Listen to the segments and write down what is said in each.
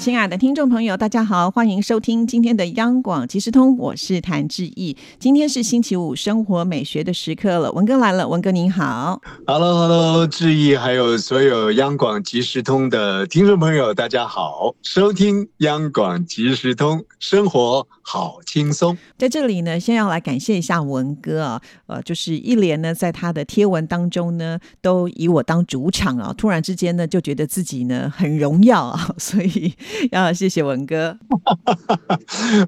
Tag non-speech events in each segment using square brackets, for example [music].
亲爱的听众朋友，大家好，欢迎收听今天的央广即时通，我是谭志毅。今天是星期五，生活美学的时刻了。文哥来了，文哥您好，Hello，Hello，志毅，还有所有央广即时通的听众朋友，大家好，收听央广即时通，生活好轻松。在这里呢，先要来感谢一下文哥啊，呃，就是一连呢，在他的贴文当中呢，都以我当主场啊，突然之间呢，就觉得自己呢很荣耀啊，[laughs] 所以。[laughs] 要谢谢文哥，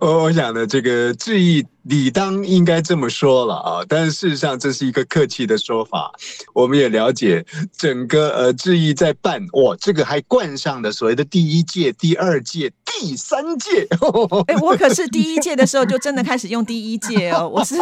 我 [laughs] 我想呢，这个致意理当应该这么说了啊，但是事实上这是一个客气的说法。我们也了解整个呃致意在办，哇，这个还冠上了所谓的第一届、第二届、第三届。哎，我可是第一届的时候就真的开始用第一届哦，我是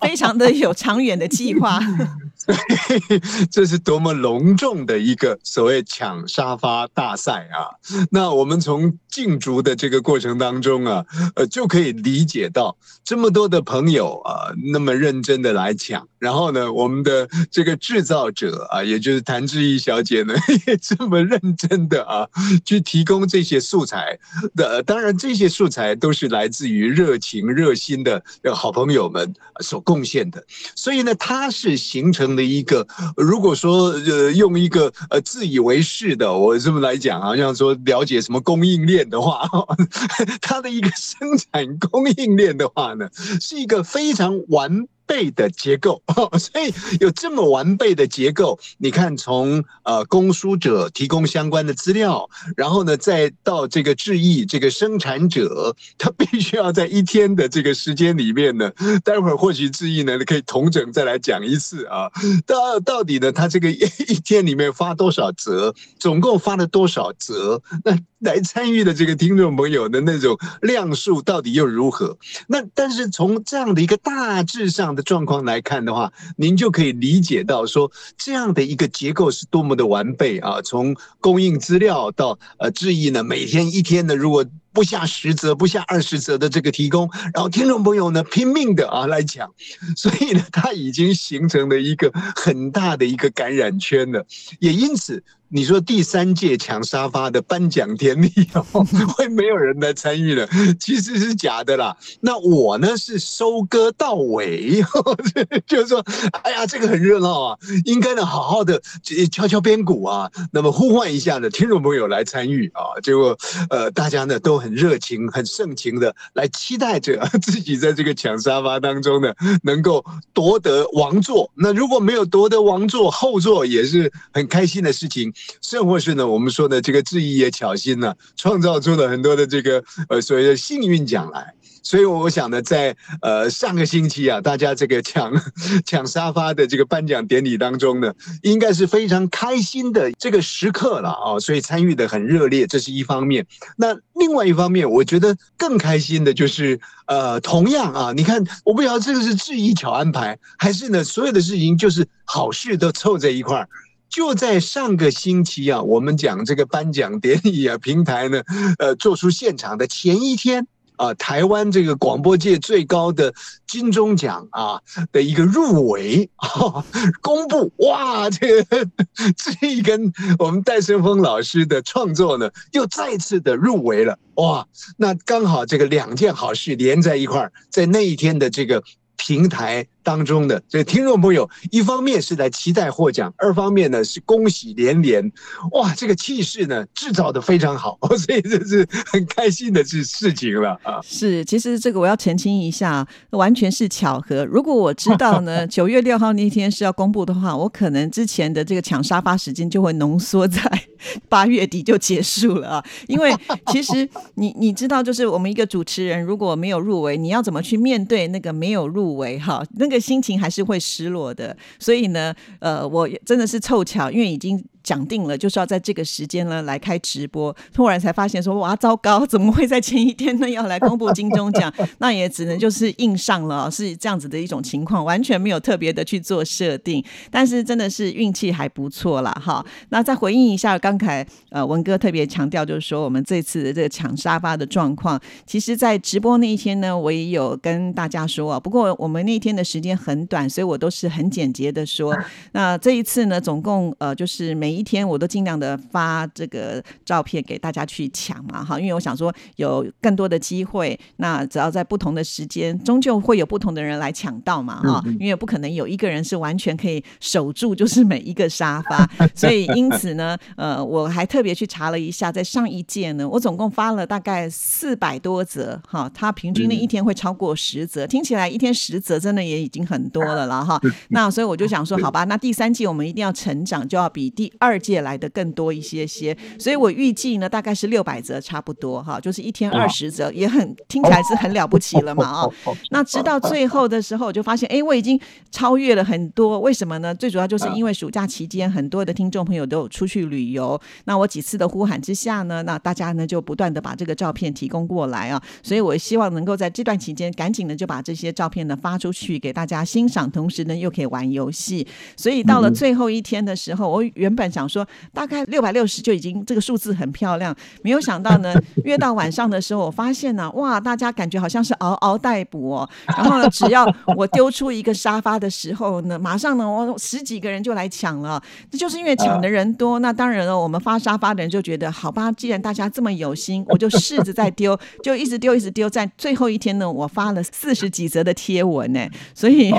非常的有长远的计划。[laughs] [laughs] 这是多么隆重的一个所谓抢沙发大赛啊！那我们从竞逐的这个过程当中啊，呃，就可以理解到这么多的朋友啊，那么认真的来抢。然后呢，我们的这个制造者啊，也就是谭志毅小姐呢，[laughs] 也这么认真的啊，去提供这些素材的。当然，这些素材都是来自于热情热心的好朋友们所贡献的。所以呢，它是形成。的一个，如果说呃用一个呃自以为是的，我这么来讲好，像说了解什么供应链的话，[laughs] 它的一个生产供应链的话呢，是一个非常完。备的结构，[laughs] 所以有这么完备的结构。你看，从呃供书者提供相关的资料，然后呢，再到这个制意这个生产者，他必须要在一天的这个时间里面呢。待会儿或许制意呢可以同整再来讲一次啊。到到底呢，他这个 [laughs] 一天里面发多少折，总共发了多少折？那 [laughs] 来参与的这个听众朋友的那种量数到底又如何？那但是从这样的一个大致上。的状况来看的话，您就可以理解到说，这样的一个结构是多么的完备啊！从供应资料到呃，质疑呢，每天一天呢，如果不下十则、不下二十则的这个提供，然后听众朋友呢拼命的啊来讲，[laughs] 所以呢，它已经形成了一个很大的一个感染圈了，也因此。你说第三届抢沙发的颁奖典礼哦，[laughs] 会没有人来参与了？其实是假的啦。那我呢是收割到尾，[laughs] 就是说，哎呀，这个很热闹啊，应该呢好好的敲敲边鼓啊，那么呼唤一下呢听众朋友来参与啊。结果呃，大家呢都很很热情、很盛情的来期待着自己在这个抢沙发当中呢能够夺得王座。那如果没有夺得王座，后座也是很开心的事情。甚或是呢，我们说的这个质疑也巧心呢，创造出了很多的这个呃所谓的幸运奖来。所以我想呢，在呃上个星期啊，大家这个抢抢沙发的这个颁奖典礼当中呢，应该是非常开心的这个时刻了啊。所以参与的很热烈，这是一方面。那另外一方面，我觉得更开心的就是呃，同样啊，你看，我不晓得这个是质疑巧安排，还是呢所有的事情就是好事都凑在一块儿。就在上个星期啊，我们讲这个颁奖典礼啊，平台呢，呃，做出现场的前一天啊，台湾这个广播界最高的金钟奖啊的一个入围啊公布，哇，这个这一跟我们戴胜峰老师的创作呢，又再次的入围了，哇，那刚好这个两件好事连在一块儿，在那一天的这个平台。当中的这听众朋友，一方面是在期待获奖，二方面呢是恭喜连连，哇，这个气势呢制造的非常好，[laughs] 所以这是很开心的事事情了啊。是，其实这个我要澄清一下，完全是巧合。如果我知道呢，[laughs] 九月六号那天是要公布的话，我可能之前的这个抢沙发时间就会浓缩在八月底就结束了啊。因为其实你你知道，就是我们一个主持人如果没有入围，你要怎么去面对那个没有入围哈那个。心情还是会失落的，所以呢，呃，我真的是凑巧，因为已经。讲定了就是要在这个时间呢来开直播，突然才发现说哇糟糕，怎么会在前一天呢要来公布金钟奖？[laughs] 那也只能就是硬上了，是这样子的一种情况，完全没有特别的去做设定，但是真的是运气还不错啦。哈。那再回应一下刚才呃文哥特别强调，就是说我们这次的这个抢沙发的状况，其实在直播那一天呢，我也有跟大家说啊，不过我们那一天的时间很短，所以我都是很简洁的说。那这一次呢，总共呃就是每一天我都尽量的发这个照片给大家去抢嘛，哈，因为我想说有更多的机会，那只要在不同的时间，终究会有不同的人来抢到嘛，哈，因为不可能有一个人是完全可以守住，就是每一个沙发，[laughs] 所以因此呢，呃，我还特别去查了一下，在上一届呢，我总共发了大概四百多则，哈，它平均的一天会超过十则，听起来一天十则真的也已经很多了了哈，那所以我就想说，好吧，那第三季我们一定要成长，就要比第二届来的更多一些些，所以我预计呢，大概是六百则差不多哈，就是一天二十则，也很听起来是很了不起了嘛 [laughs] 啊，那直到最后的时候，我就发现，哎，我已经超越了很多，为什么呢？最主要就是因为暑假期间，很多的听众朋友都有出去旅游，那我几次的呼喊之下呢，那大家呢就不断的把这个照片提供过来啊，所以我希望能够在这段期间，赶紧的就把这些照片呢发出去给大家欣赏，同时呢又可以玩游戏，所以到了最后一天的时候，我原本想说大概六百六十就已经这个数字很漂亮，没有想到呢，越到晚上的时候，我发现呢，哇，大家感觉好像是嗷嗷待哺哦，然后呢，只要我丢出一个沙发的时候呢，马上呢，我十几个人就来抢了，这就是因为抢的人多，那当然了，我们发沙发的人就觉得好吧，既然大家这么有心，我就试着再丢，就一直丢，一直丢，在最后一天呢，我发了四十几则的贴文呢，所以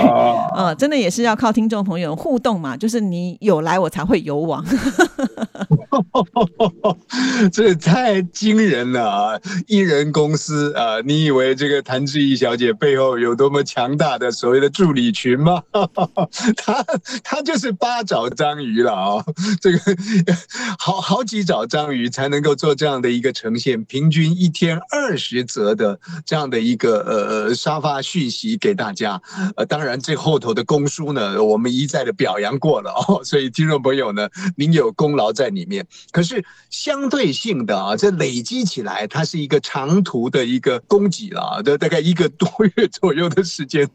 呃，真的也是要靠听众朋友互动嘛，就是你有来，我才会有往。哈哈哈这也太惊人了啊！艺人公司啊，你以为这个谭志毅小姐背后有多么强大的所谓的助理群吗？[laughs] 她她就是八爪章鱼了啊！[laughs] 这个好好几爪章鱼才能够做这样的一个呈现，平均一天二十则的这样的一个呃沙发讯息给大家。呃，当然这后头的公书呢，我们一再的表扬过了哦，[laughs] 所以听众朋友呢，您有功劳在里面。可是相对性的啊，这累积起来，它是一个长途的一个供给了，这大概一个多月左右的时间。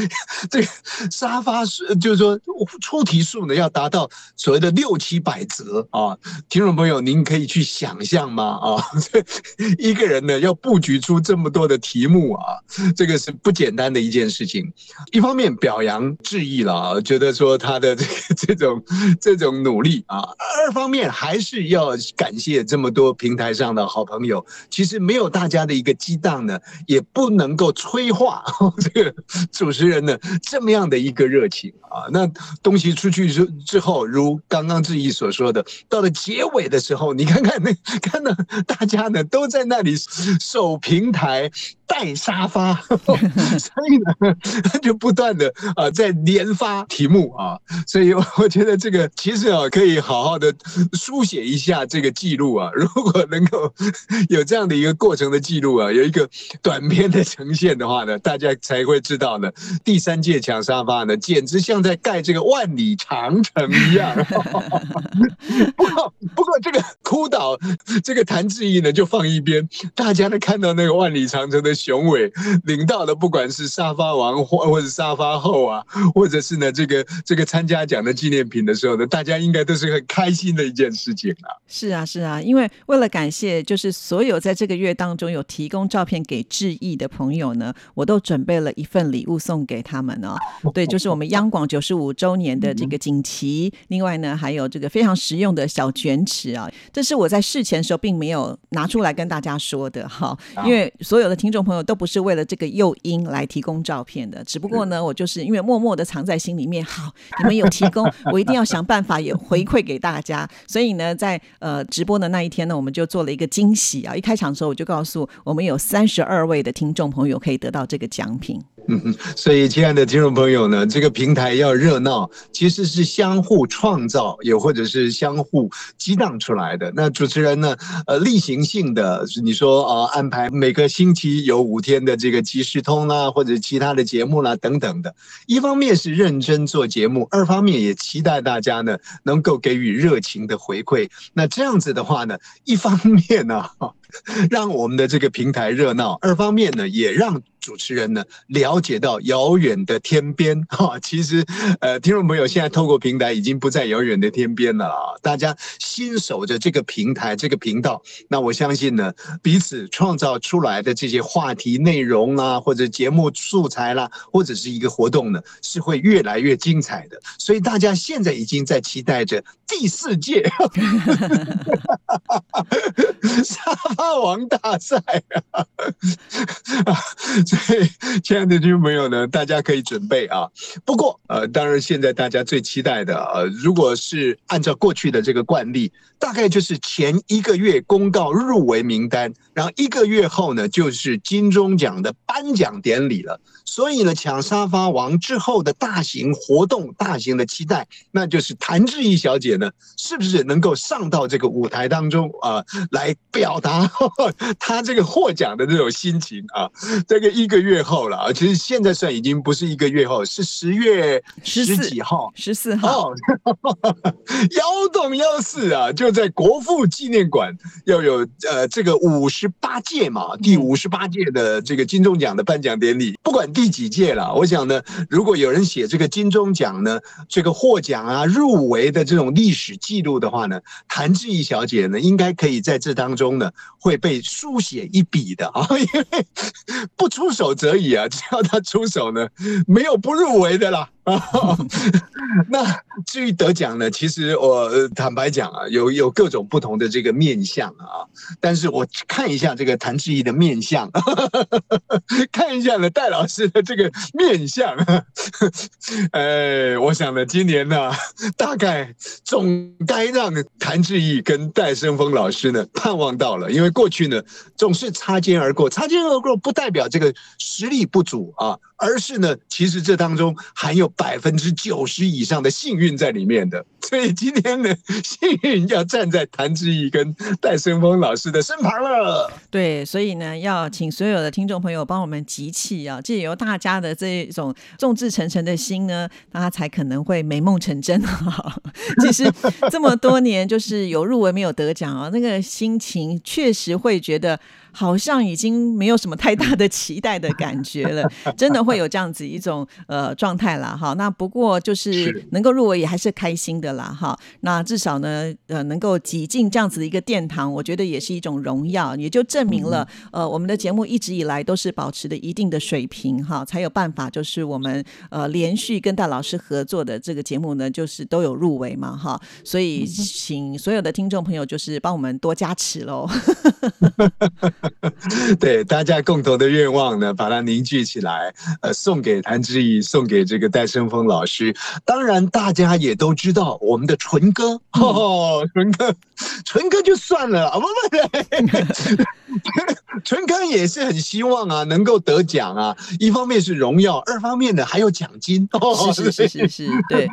[laughs] 这个沙发是就是说出题数呢，要达到所谓的六七百则啊。听众朋友，您可以去想象吗？啊，这 [laughs] 一个人呢要布局出这么多的题目啊，这个是不简单的一件事情。一方面表扬致意了，觉得说他的这个这种这种努力啊，二方面还是要感谢这么多平台上的好朋友。其实没有大家的一个激荡呢，也不能够催化 [laughs] 这个主持人呢这么样的一个热情啊。那东西出去之之后，如刚刚志毅所说的，到了结尾的时候，你看看那看到大家呢都在那里守平台。带沙发，[laughs] 所以呢，他就不断的啊在连发题目啊，所以我觉得这个其实啊可以好好的书写一下这个记录啊，[laughs] 如果能够有这样的一个过程的记录啊，有一个短片的呈现的话呢，大家才会知道呢，第三届抢沙发呢，简直像在盖这个万里长城一样。[laughs] 不过不过这个哭倒这个谭志毅呢就放一边，大家呢看到那个万里长城的。雄伟 [laughs] 领到的，不管是沙发王或或者沙发后啊，[laughs] 或者是呢这个这个参加奖的纪念品的时候呢，大家应该都是很开心的一件事情啊。是啊，是啊，因为为了感谢，就是所有在这个月当中有提供照片给致意的朋友呢，我都准备了一份礼物送给他们哦。[laughs] 对，就是我们央广九十五周年的这个锦旗，另外呢还有这个非常实用的小卷尺啊，这是我在事前的时候并没有拿出来跟大家说的哈，因为所有的听众。朋友都不是为了这个诱因来提供照片的，只不过呢，我就是因为默默的藏在心里面。好，你们有提供，[laughs] 我一定要想办法也回馈给大家。所以呢，在呃直播的那一天呢，我们就做了一个惊喜啊！一开场的时候，我就告诉我们有三十二位的听众朋友可以得到这个奖品。嗯，[laughs] 所以亲爱的听众朋友呢，这个平台要热闹，其实是相互创造，也或者是相互激荡出来的。那主持人呢，呃，例行性的，你说啊，安排每个星期有五天的这个即时通啦，或者其他的节目啦等等的，一方面是认真做节目，二方面也期待大家呢能够给予热情的回馈。那这样子的话呢，一方面呢。[laughs] 让我们的这个平台热闹，二方面呢，也让主持人呢了解到遥远的天边 [laughs] 哈。其实，呃，听众朋友现在透过平台已经不在遥远的天边了啊。大家新守着这个平台这个频道，那我相信呢，彼此创造出来的这些话题内容啊，或者节目素材啦，或者是一个活动呢，是会越来越精彩的。所以大家现在已经在期待着第四届。[laughs] [laughs] 沙发王大赛啊！所以，亲爱的听众朋友呢，大家可以准备啊。不过，呃，当然，现在大家最期待的，呃，如果是按照过去的这个惯例，大概就是前一个月公告入围名单，然后一个月后呢，就是金钟奖的颁奖典礼了。所以呢，抢沙发王之后的大型活动、大型的期待，那就是谭志毅小姐呢，是不是能够上到这个舞台当中啊，来表达？[laughs] 她这个获奖的这种心情啊，这个一个月后了啊，其实现在算已经不是一个月后，是十月十几号，十四号，幺洞幺四啊，就在国父纪念馆要有呃这个五十八届嘛，第五十八届的这个金钟奖的颁奖典礼，不管第几届了，我想呢，如果有人写这个金钟奖呢，这个获奖啊入围的这种历史记录的话呢，谭志毅小姐呢，应该可以在这当中呢。会被书写一笔的啊，因为不出手则已啊，只要他出手呢，没有不入围的啦。[laughs] 那至于得奖呢，其实我坦白讲啊，有有各种不同的这个面相啊。但是我看一下这个谭志毅的面相，[laughs] 看一下呢戴老师的这个面相，[laughs] 哎，我想呢，今年呢，大概总该让谭志毅跟戴生峰老师呢盼望到了，因为过去呢总是擦肩而过，擦肩而过不代表这个实力不足啊。而是呢，其实这当中含有百分之九十以上的幸运在里面的。所以今天呢，幸运要站在谭志毅跟戴森峰老师的身旁了。对，所以呢，要请所有的听众朋友帮我们集气啊，借由大家的这种众志成城的心呢，大家才可能会美梦成真啊。[laughs] 其实这么多年，就是有入围没有得奖啊，那个心情确实会觉得。好像已经没有什么太大的期待的感觉了，真的会有这样子一种呃状态啦哈。那不过就是能够入围也还是开心的啦哈。那至少呢呃能够挤进这样子的一个殿堂，我觉得也是一种荣耀，也就证明了呃我们的节目一直以来都是保持的一定的水平哈，才有办法就是我们呃连续跟戴老师合作的这个节目呢，就是都有入围嘛哈。所以请所有的听众朋友就是帮我们多加持喽。[laughs] 对，大家共同的愿望呢，把它凝聚起来，呃，[laughs] 送给谭志毅，送给这个戴胜峰老师。当然，大家也都知道我们的纯哥，纯哥，纯哥就算了啊，不不。[laughs] 纯哥也是很希望啊，能够得奖啊。一方面是荣耀，二方面呢还有奖金。是是是是是，对。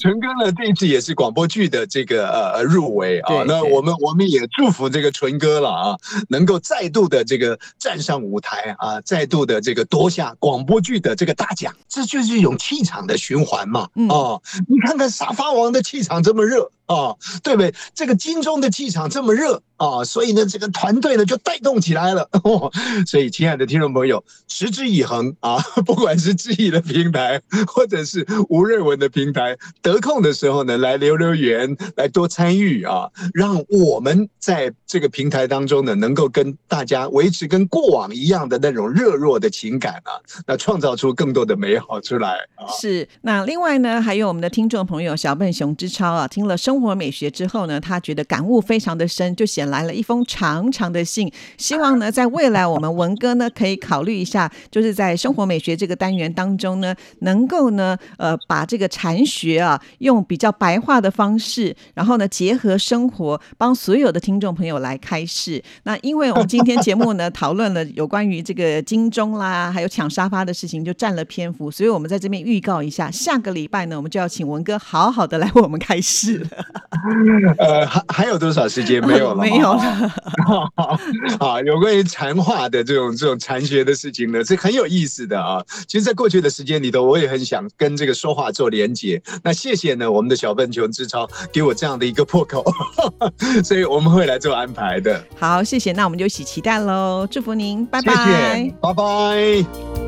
纯哥呢这一次也是广播剧的这个呃入围啊。那我们我们也祝福这个纯哥了啊，能够再度的这个站上舞台啊，再度的这个夺下广播剧的这个大奖。这就是一种气场的循环嘛。哦，你看看沙发王的气场这么热。啊，对不对？这个金钟的气场这么热啊，所以呢，这个团队呢就带动起来了。哦 [laughs] 所以，亲爱的听众朋友，持之以恒啊，不管是志毅的平台，或者是吴瑞文的平台，得空的时候呢，来留留言，来多参与啊，让我们在这个平台当中呢，能够跟大家维持跟过往一样的那种热络的情感啊，那创造出更多的美好出来。是，那另外呢，还有我们的听众朋友小笨熊之超啊，听了生。生活美学之后呢，他觉得感悟非常的深，就写来了一封长长的信，希望呢，在未来我们文哥呢可以考虑一下，就是在生活美学这个单元当中呢，能够呢，呃，把这个禅学啊，用比较白话的方式，然后呢，结合生活，帮所有的听众朋友来开示。那因为我们今天节目呢，讨论了有关于这个金钟啦，还有抢沙发的事情，就占了篇幅，所以我们在这边预告一下，下个礼拜呢，我们就要请文哥好好的来为我们开示了。[laughs] 呃，还还有多少时间？没有了，没有了。[laughs] 啊，有关于禅话的这种这种禅学的事情呢，是很有意思的啊。其实，在过去的时间里头，我也很想跟这个说话做连接。那谢谢呢，我们的小笨熊之超给我这样的一个破口，[laughs] 所以我们会来做安排的。好，谢谢，那我们就一起期待喽，祝福您，拜拜，拜拜。